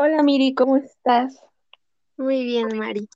Hola Miri, ¿cómo estás? Muy bien, Mari.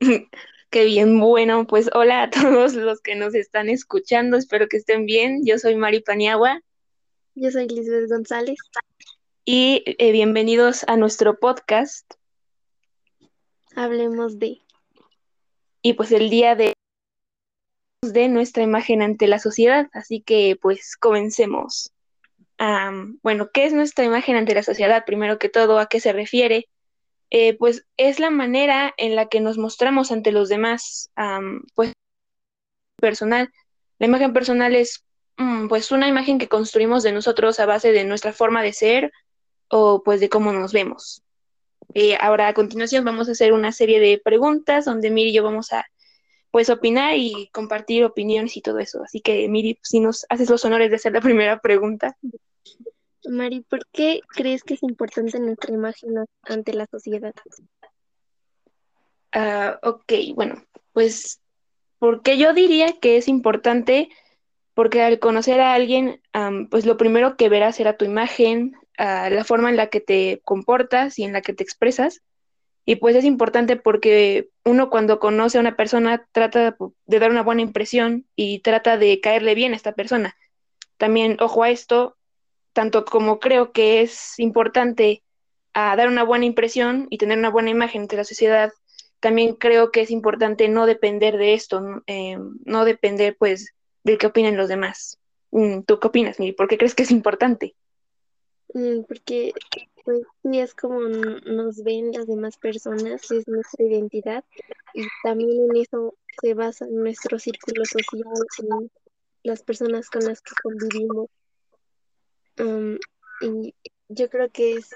Qué bien, bueno, pues hola a todos los que nos están escuchando, espero que estén bien. Yo soy Mari Paniagua Yo soy Lisbeth González. y eh, bienvenidos a nuestro podcast. Hablemos de. Y pues el día de, de nuestra imagen ante la sociedad, así que pues comencemos. Bueno, ¿qué es nuestra imagen ante la sociedad? Primero que todo, ¿a qué se refiere? Eh, pues es la manera en la que nos mostramos ante los demás, pues personal. La imagen personal es mm, pues una imagen que construimos de nosotros a base de nuestra forma de ser o pues de cómo nos vemos. Eh, ahora a continuación vamos a hacer una serie de preguntas donde Miri y yo vamos a pues opinar y compartir opiniones y todo eso. Así que Miri, si nos haces los honores de hacer la primera pregunta. Mari, ¿por qué crees que es importante nuestra imagen ante la sociedad? Ah, ok, bueno, pues porque yo diría que es importante porque al conocer a alguien, pues lo primero que verás será tu imagen, ah, la forma en la que te comportas y en la que te expresas. Y pues es importante porque uno cuando conoce a una persona trata de dar una buena impresión y trata de caerle bien a esta persona. También, ojo a esto, tanto como creo que es importante ah, dar una buena impresión y tener una buena imagen ante la sociedad, también creo que es importante no depender de esto, no, Eh, depender pues del que opinen los demás. Mm, ¿Tú qué opinas, Miri? ¿Por qué crees que es importante? Mm, Porque, pues, sí es como nos ven las demás personas, es nuestra identidad y también en eso se basa nuestro círculo social, en las personas con las que convivimos. Um, y yo creo que es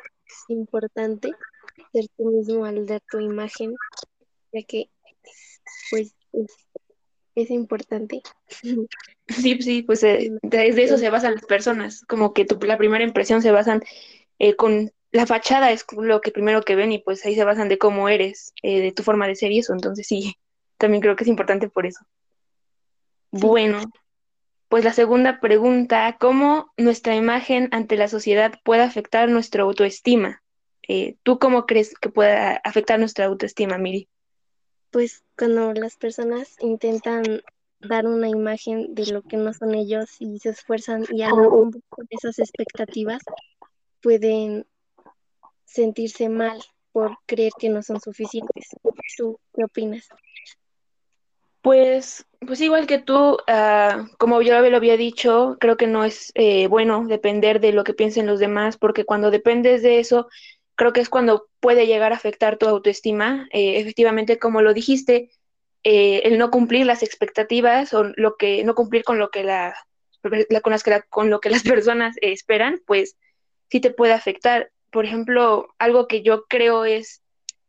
importante ser tú mismo al dar tu imagen, ya que, pues, es, es importante. Sí, sí, pues eh, de, de eso se basan las personas, como que tu, la primera impresión se basan eh, con la fachada, es lo que primero que ven y pues ahí se basan de cómo eres, eh, de tu forma de ser y eso, entonces sí, también creo que es importante por eso. Sí, Bueno, pues la segunda pregunta, ¿cómo nuestra imagen ante la sociedad puede afectar nuestra autoestima? Eh, ¿tú cómo crees que pueda afectar nuestra autoestima, Miri? pues cuando las personas intentan dar una imagen de lo que no son ellos y se esfuerzan y al no cumplir con esas expectativas, pueden sentirse mal por creer que no son suficientes. ¿Tú qué opinas? Pues, pues igual que tú, ah, como yo lo había dicho, creo que no es eh, bueno depender de lo que piensen los demás, porque cuando dependes de eso, creo que es cuando puede llegar a afectar tu autoestima. Eh, efectivamente, como lo dijiste, eh, el no cumplir las expectativas o lo que no cumplir con lo que la, con las que con lo que las personas esperan, pues sí te puede afectar. Por ejemplo, algo que yo creo es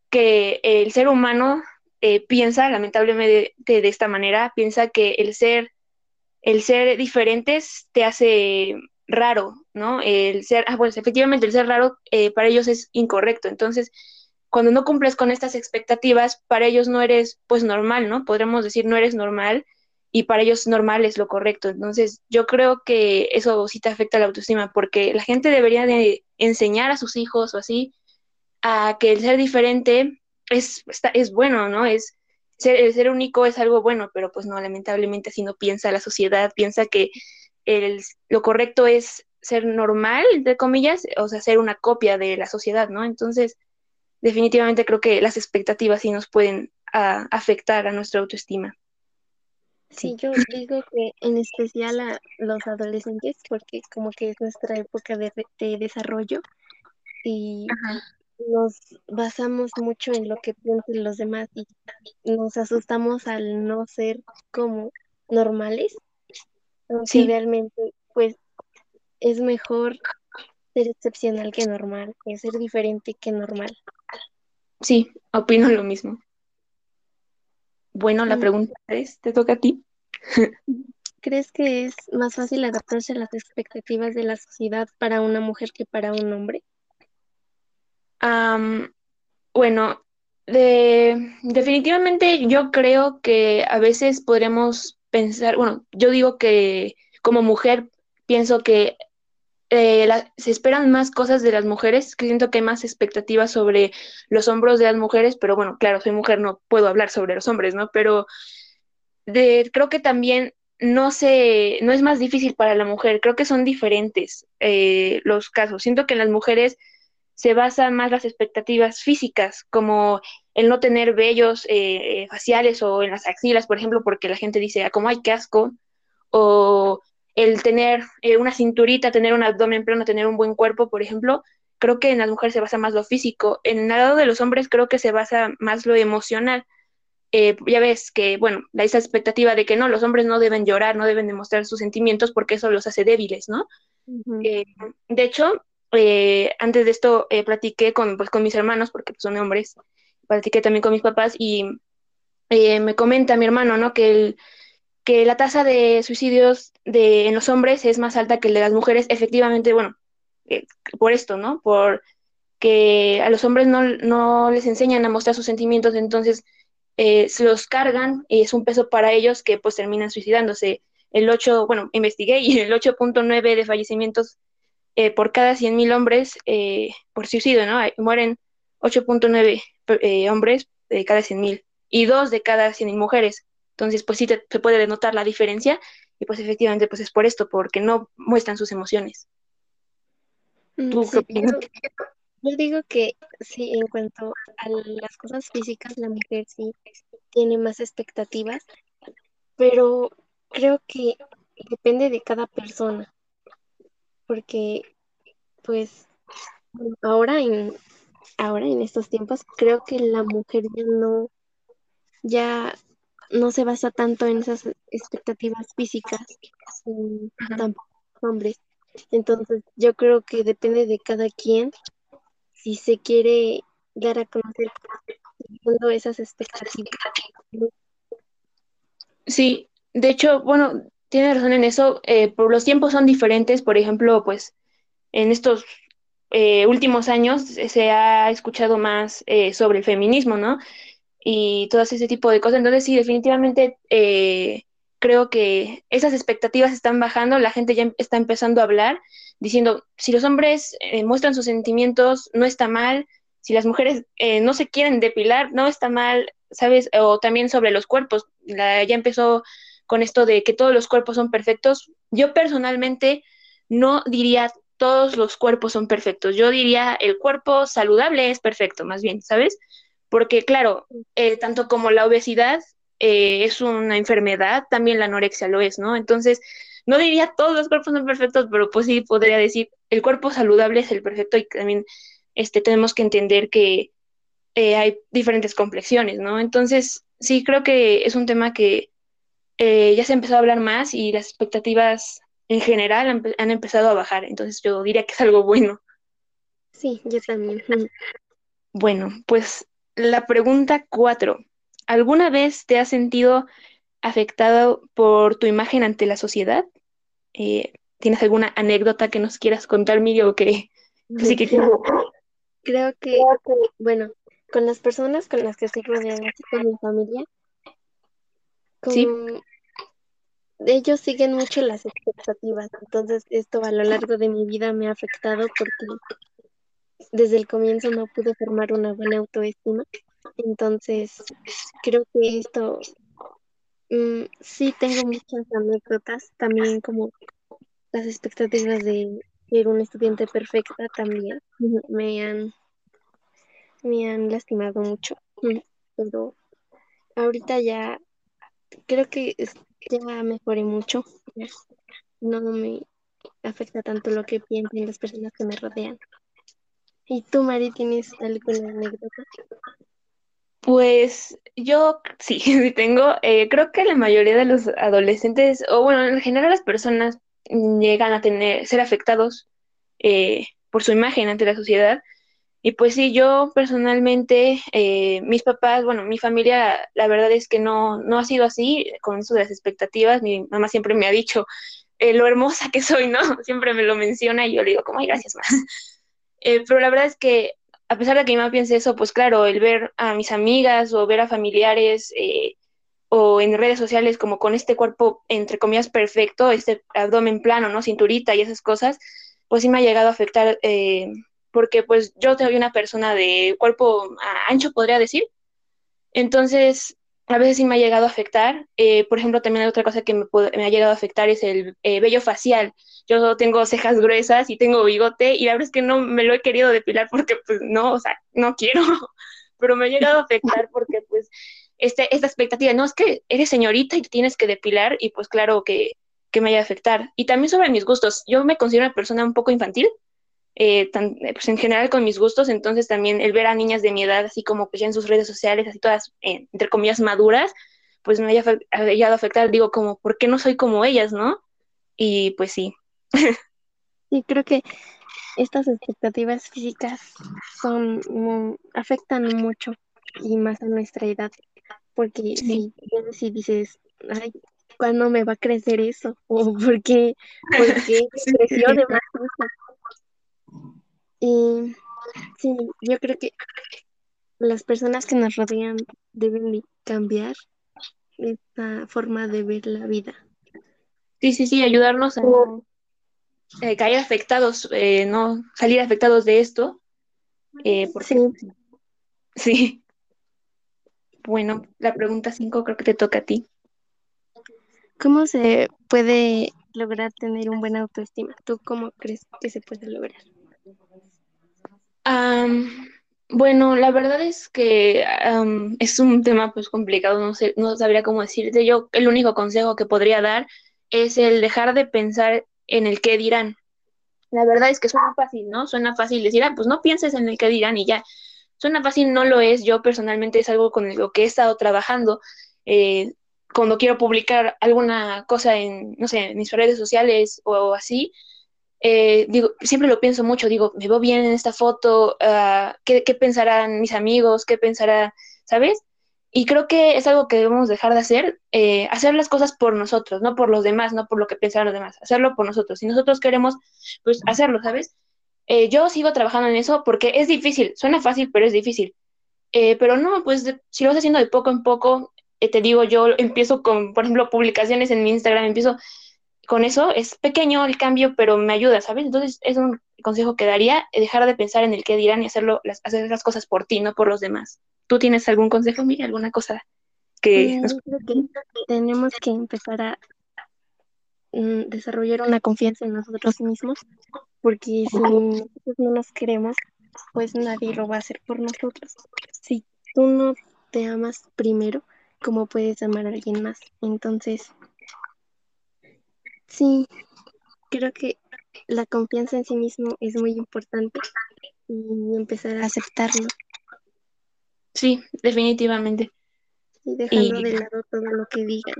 que el ser humano eh, piensa, lamentablemente de, esta manera, piensa que el ser, el ser diferentes te hace raro, ¿no? El ser, ah, pues efectivamente el ser raro eh, para ellos es incorrecto. Entonces, cuando no cumples con estas expectativas, para ellos no eres pues normal, ¿no? Podremos decir no eres normal y para ellos normal es lo correcto. Entonces, yo creo que eso sí te afecta la autoestima porque la gente debería de enseñar a sus hijos o así a que el ser diferente es, es bueno, ¿no? Es, ser, el ser único es algo bueno, pero pues no, lamentablemente así no piensa la sociedad, piensa que el, lo correcto es ser normal, entre comillas, o sea, ser una copia de la sociedad, ¿no? Entonces, definitivamente creo que las expectativas sí nos pueden a, afectar a nuestra autoestima. Sí, yo digo que en especial a los adolescentes, porque como que es nuestra época de, de desarrollo y Ajá. nos basamos mucho en lo que piensan los demás y nos asustamos al no ser como normales, aunque sí, realmente pues es mejor ser excepcional que normal, que ser diferente que normal. sí, opino lo mismo. Bueno, la Mm, pregunta es, ¿te toca a ti? ¿Crees que es más fácil adaptarse a las expectativas de la sociedad para una mujer que para un hombre? Um, Bueno, de, definitivamente yo creo que a veces podremos pensar, bueno, yo digo que como mujer pienso que eh, se esperan más cosas de las mujeres, que siento que hay más expectativas sobre los hombros de las mujeres, pero bueno, claro, soy mujer, no puedo hablar sobre los hombres, ¿no? Pero creo que también no se, no es más difícil para la mujer, creo que son diferentes eh, los casos. Siento que en las mujeres se basan más las expectativas físicas, como el no tener vellos eh, faciales o en las axilas, por ejemplo, porque la gente dice, ah, como hay casco, o el tener eh, una cinturita, tener un abdomen plano, tener un buen cuerpo, por ejemplo, creo que en las mujeres se basa más lo físico. En el lado de los hombres creo que se basa más lo emocional. Eh, ya ves que, bueno, esa expectativa de que no, los hombres no deben llorar, no deben demostrar sus sentimientos porque eso los hace débiles, ¿no? Eh, de hecho, antes de esto platiqué con, pues, con mis hermanos, porque pues, son hombres, platiqué también con mis papás y me comenta mi hermano, ¿no? Que que la tasa de suicidios de, en los hombres es más alta que la de las mujeres, efectivamente, bueno, eh, por esto, ¿no? Por que a los hombres no, les enseñan a mostrar sus sentimientos, entonces eh, se los cargan y es un peso para ellos que pues terminan suicidándose. El 8, bueno, investigué y el 8.9 de fallecimientos eh, por cada 100.000 hombres por suicidio, ¿no? Mueren 8.9 hombres de cada 100.000 y dos de cada 100.000 mujeres. Entonces, pues sí se puede denotar la diferencia y pues efectivamente pues es por esto, porque no muestran sus emociones. Mm, ¿Tú qué opinas? Yo, digo que sí, en cuanto a las cosas físicas, la mujer sí tiene más expectativas, pero creo que depende de cada persona, porque pues ahora en ahora en estos tiempos creo que la mujer ya no ya no se basa tanto en esas expectativas físicas, tampoco hombres. Entonces, yo creo que depende de cada quien si se quiere dar a conocer esas expectativas. Sí, de hecho, bueno, tiene razón en eso. Eh, por los tiempos son diferentes. Por ejemplo, pues en estos eh, últimos años se ha escuchado más eh, sobre el feminismo, ¿no? Y todo ese tipo de cosas. Entonces, sí, definitivamente eh, creo que esas expectativas están bajando, la gente ya está empezando a hablar, diciendo, si los hombres eh, muestran sus sentimientos, no está mal, si las mujeres eh, no se quieren depilar, no está mal, ¿sabes? O también sobre los cuerpos, ya empezó con esto de que todos los cuerpos son perfectos. Yo personalmente no diría todos los cuerpos son perfectos, yo diría el cuerpo saludable es perfecto, más bien, ¿sabes? Porque claro, eh, tanto como la obesidad eh, es una enfermedad, también la anorexia lo es, ¿no? Entonces, no diría todos los cuerpos son perfectos, pero pues sí podría decir, el cuerpo saludable es el perfecto y también este, tenemos que entender que eh, hay diferentes complexiones, ¿no? Entonces, sí creo que es un tema que ya se empezó a hablar más y las expectativas en general han, han empezado a bajar, entonces yo diría que es algo bueno. Sí, yo también. Bueno, pues la pregunta cuatro. ¿Alguna vez te has sentido afectado por tu imagen ante la sociedad? Eh, ¿Tienes alguna anécdota que nos quieras contar, Miguel, o que, sí que Creo que, bueno, con las personas con las que estoy rodeada, con mi familia, ¿Sí? ellos siguen mucho las expectativas, entonces esto a lo largo de mi vida me ha afectado porque desde el comienzo no pude formar una buena autoestima. Entonces, creo que esto mm, sí tengo muchas anécdotas, también como las expectativas de ser un estudiante perfecta también me han, me han lastimado mucho. Pero ahorita ya creo que ya mejoré mucho. No me afecta tanto lo que piensan las personas que me rodean. ¿Y tú, Mari, tienes alguna anécdota? Pues yo sí, sí tengo. Eh, creo que la mayoría de los adolescentes, o bueno, en general las personas llegan a tener, ser afectados eh, por su imagen ante la sociedad. Y pues sí, yo personalmente, eh, mis papás, bueno, mi familia, la verdad es que no, no ha sido así con eso de las expectativas. Mi mamá siempre me ha dicho lo hermosa que soy, ¿no? Siempre me lo menciona y yo le digo, como, ay, gracias, más. Eh, pero la verdad es que, a pesar de que mi mamá piense eso, pues claro, el ver a mis amigas o ver a familiares eh, o en redes sociales como con este cuerpo, entre comillas, perfecto, este abdomen plano, ¿no? Cinturita y esas cosas, pues sí me ha llegado a afectar, eh, porque pues yo soy una persona de cuerpo ancho, podría decir. Entonces, a veces sí me ha llegado a afectar. Eh, por ejemplo, también hay otra cosa que me, me, ha llegado a afectar es el eh, vello facial. Yo tengo cejas gruesas y tengo bigote y la verdad es que no me lo he querido depilar porque pues no, o sea, no quiero, pero me ha llegado a afectar porque pues este, esta expectativa, no, es que eres señorita y tienes que depilar y pues claro que, que me haya a afectar. Y también sobre mis gustos, yo me considero una persona un poco infantil, eh, tan, eh, pues en general con mis gustos, entonces también el ver a niñas de mi edad, así como pues ya en sus redes sociales, así todas, eh, entre comillas, maduras, pues me haya, llegado a afectar, digo, como, ¿por qué no soy como ellas, no? Y pues sí. Sí, creo que estas expectativas físicas son, afectan mucho y más a nuestra edad, porque si, si dices, ay, ¿cuándo me va a crecer eso? ¿O por qué, por qué creció de más Y sí, yo creo que las personas que nos rodean deben cambiar esta forma de ver la vida. Sí, sí, sí, ayudarnos a eh, caer afectados, eh, no salir afectados de esto. Eh, porque, sí. sí. Bueno, la pregunta 5 creo que te toca a ti. ¿Cómo se puede lograr tener un buen autoestima? ¿Tú cómo crees que se puede lograr? Bueno, la verdad es que es un tema pues complicado, no sé, no sabría cómo decirte. Yo el único consejo que podría dar es el dejar de pensar en el qué dirán. La verdad es que suena fácil, ¿no? Suena fácil decir, ah, pues no pienses en el qué dirán y ya. Suena fácil, no lo es. Yo personalmente es algo con lo que he estado trabajando. Eh, cuando quiero publicar alguna cosa en, no sé, en mis redes sociales o así, eh, digo, siempre lo pienso mucho, digo, me veo bien en esta foto, uh, ¿qué, ¿qué, pensarán mis amigos? ¿Qué pensará, sabes? Y creo que es algo que debemos dejar de hacer, eh, hacer las cosas por nosotros, no por los demás, no por lo que piensan los demás, hacerlo por nosotros. Si nosotros queremos, pues hacerlo, ¿sabes? Eh, yo sigo trabajando en eso porque es difícil, suena fácil, pero es difícil. Eh, pero no, pues si lo vas haciendo de poco en poco, te digo, yo empiezo con, por ejemplo, publicaciones en mi Instagram, empiezo con eso, es pequeño el cambio, pero me ayuda, ¿sabes? Entonces es un consejo que daría, dejar de pensar en el qué dirán y hacerlo, las, hacer las cosas por ti, no por los demás. ¿Tú tienes algún consejo, Miri, alguna cosa que, nos... creo que tenemos que empezar a mm, desarrollar una confianza en nosotros mismos, porque si nosotros no nos queremos, pues nadie lo va a hacer por nosotros. Si tú no te amas primero, ¿cómo puedes amar a alguien más? Entonces, Sí, creo que la confianza en sí mismo es muy importante y empezar a aceptarlo. Sí, definitivamente. Y dejando de lado todo lo que digan.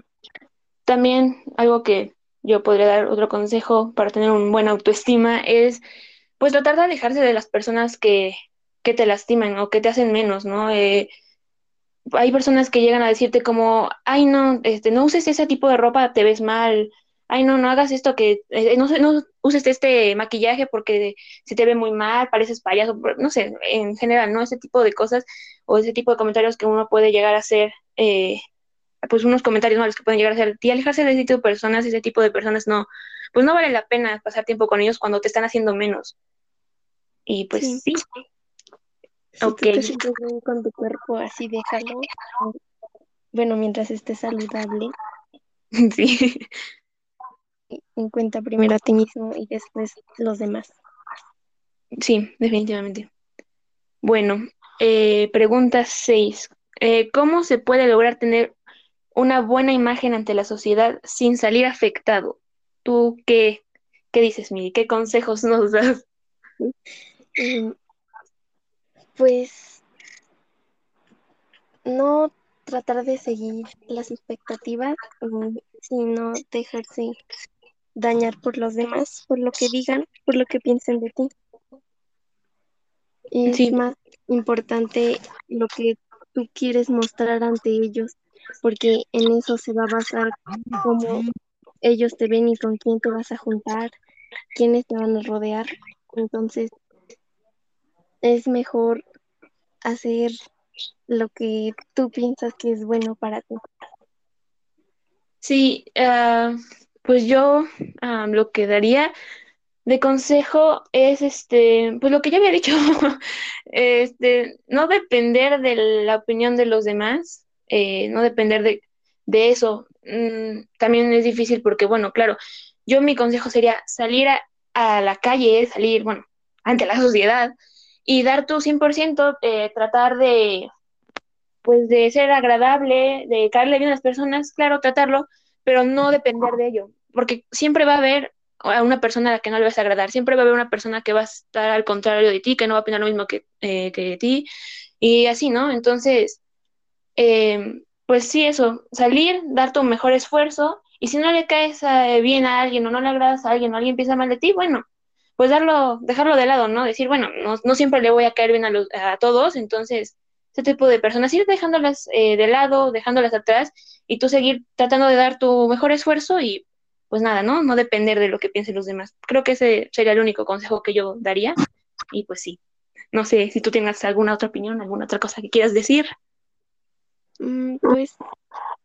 También algo que yo podría dar otro consejo para tener un buen autoestima es pues tratar de alejarse de las personas que, que te lastiman o que te hacen menos, ¿no? Eh, hay personas que llegan a decirte como, ay no, este, no uses ese tipo de ropa, te ves mal, ay, no, no hagas esto que, eh, no, no uses este maquillaje porque se te ve muy mal, pareces payaso, no sé, en general, ¿no? Ese tipo de cosas o ese tipo de comentarios que uno puede llegar a hacer, eh, pues unos comentarios malos que pueden llegar a hacer, y alejarse de ese tipo de personas, ese tipo de personas no, pues no vale la pena pasar tiempo con ellos cuando te están haciendo menos. Y pues sí. sí. ok. te sientes bien con tu cuerpo, así déjalo. Bueno, mientras esté saludable. Sí en cuenta primero a ti mismo y después los demás. Sí, definitivamente. Bueno, eh, pregunta 6. Eh, ¿Cómo se puede lograr tener una buena imagen ante la sociedad sin salir afectado? ¿Tú qué, qué dices, Miri? ¿Qué consejos nos das? Em, pues no tratar de seguir las expectativas, mm, sino dejarse dañar por los demás, por lo que digan, por lo que piensen de ti. Es más importante lo que tú quieres mostrar ante ellos, porque en eso se va a basar cómo ellos te ven y con quién te vas a juntar, quiénes te van a rodear. Entonces, es mejor hacer lo que tú piensas que es bueno para ti. Sí, uh, pues yo lo que daría, de consejo es este, pues lo que ya había dicho, este, no depender de la opinión de los demás, eh, no depender de, de eso. Mm, también es difícil porque, bueno, claro, yo mi consejo sería salir a, a la calle, salir, bueno, ante la sociedad y dar tu 100%, eh, tratar de, pues, de ser agradable, de caerle bien a las personas, claro, tratarlo, pero no depender de ello, porque siempre va a haber a una persona a la que no le vas a agradar, siempre va a haber una persona que va a estar al contrario de ti, que no va a opinar lo mismo que, eh, que ti, y así, ¿no? Entonces, eh, pues sí, eso, salir, dar tu mejor esfuerzo, y si no le caes a, bien a alguien o no le agradas a alguien o alguien piensa mal de ti, bueno, pues darlo, dejarlo de lado, ¿no? Decir, bueno, no, no siempre le voy a caer bien a, los, a todos, entonces ese tipo de personas, ir dejándolas eh, de lado, dejándolas atrás y tú seguir tratando de dar tu mejor esfuerzo y pues nada, ¿no? No depender de lo que piensen los demás. Creo que ese sería el único consejo que yo daría y pues sí. No sé si tú tienes alguna otra opinión, alguna otra cosa que quieras decir. Mm, pues,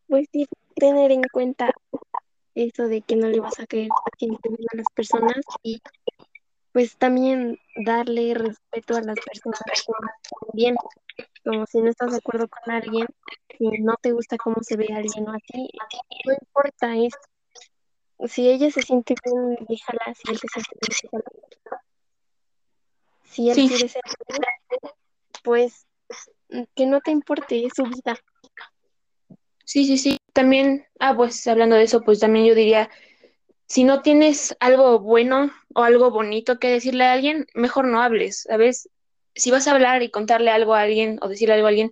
pues sí, tener en cuenta eso de que no le vas a caer a las personas y pues también darle respeto a las personas bien, como si no estás de acuerdo con alguien, no te gusta cómo se ve alguien o así, no importa, es si ella se siente bien, déjala, si él se siente bien, déjala. Si él Sí. quiere ser pues que no te importe, es su vida. Sí, sí, sí. También, ah, pues hablando de eso, pues también yo diría, si no tienes algo bueno o algo bonito que decirle a alguien, mejor no hables, ¿sabes? Si vas a hablar y contarle algo a alguien o decirle algo a alguien,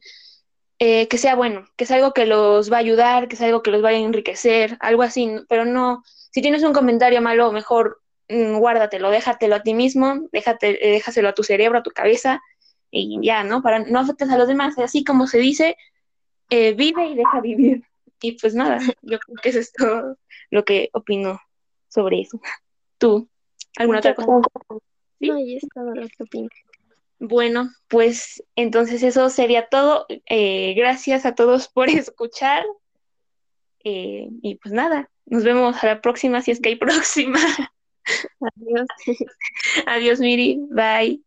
eh, que sea bueno, que sea algo que los va a ayudar, que sea algo que los vaya a enriquecer, algo así, pero no, si tienes un comentario malo, mejor mm, guárdatelo, déjatelo a ti mismo, déjate, eh, déjaselo a tu cerebro, a tu cabeza y ya, ¿no? Para no afectes a los demás, así como se dice, eh, vive y deja vivir. Y pues nada, yo creo que eso es todo lo que opino sobre eso. ¿Tú? ¿Alguna otra cosa? ¿Sí? Es todo lo que opino. Bueno, pues entonces eso sería todo. Eh, gracias a todos por escuchar. Eh, y pues nada, nos vemos a la próxima si es que hay próxima. Adiós. Adiós, Miri. Bye.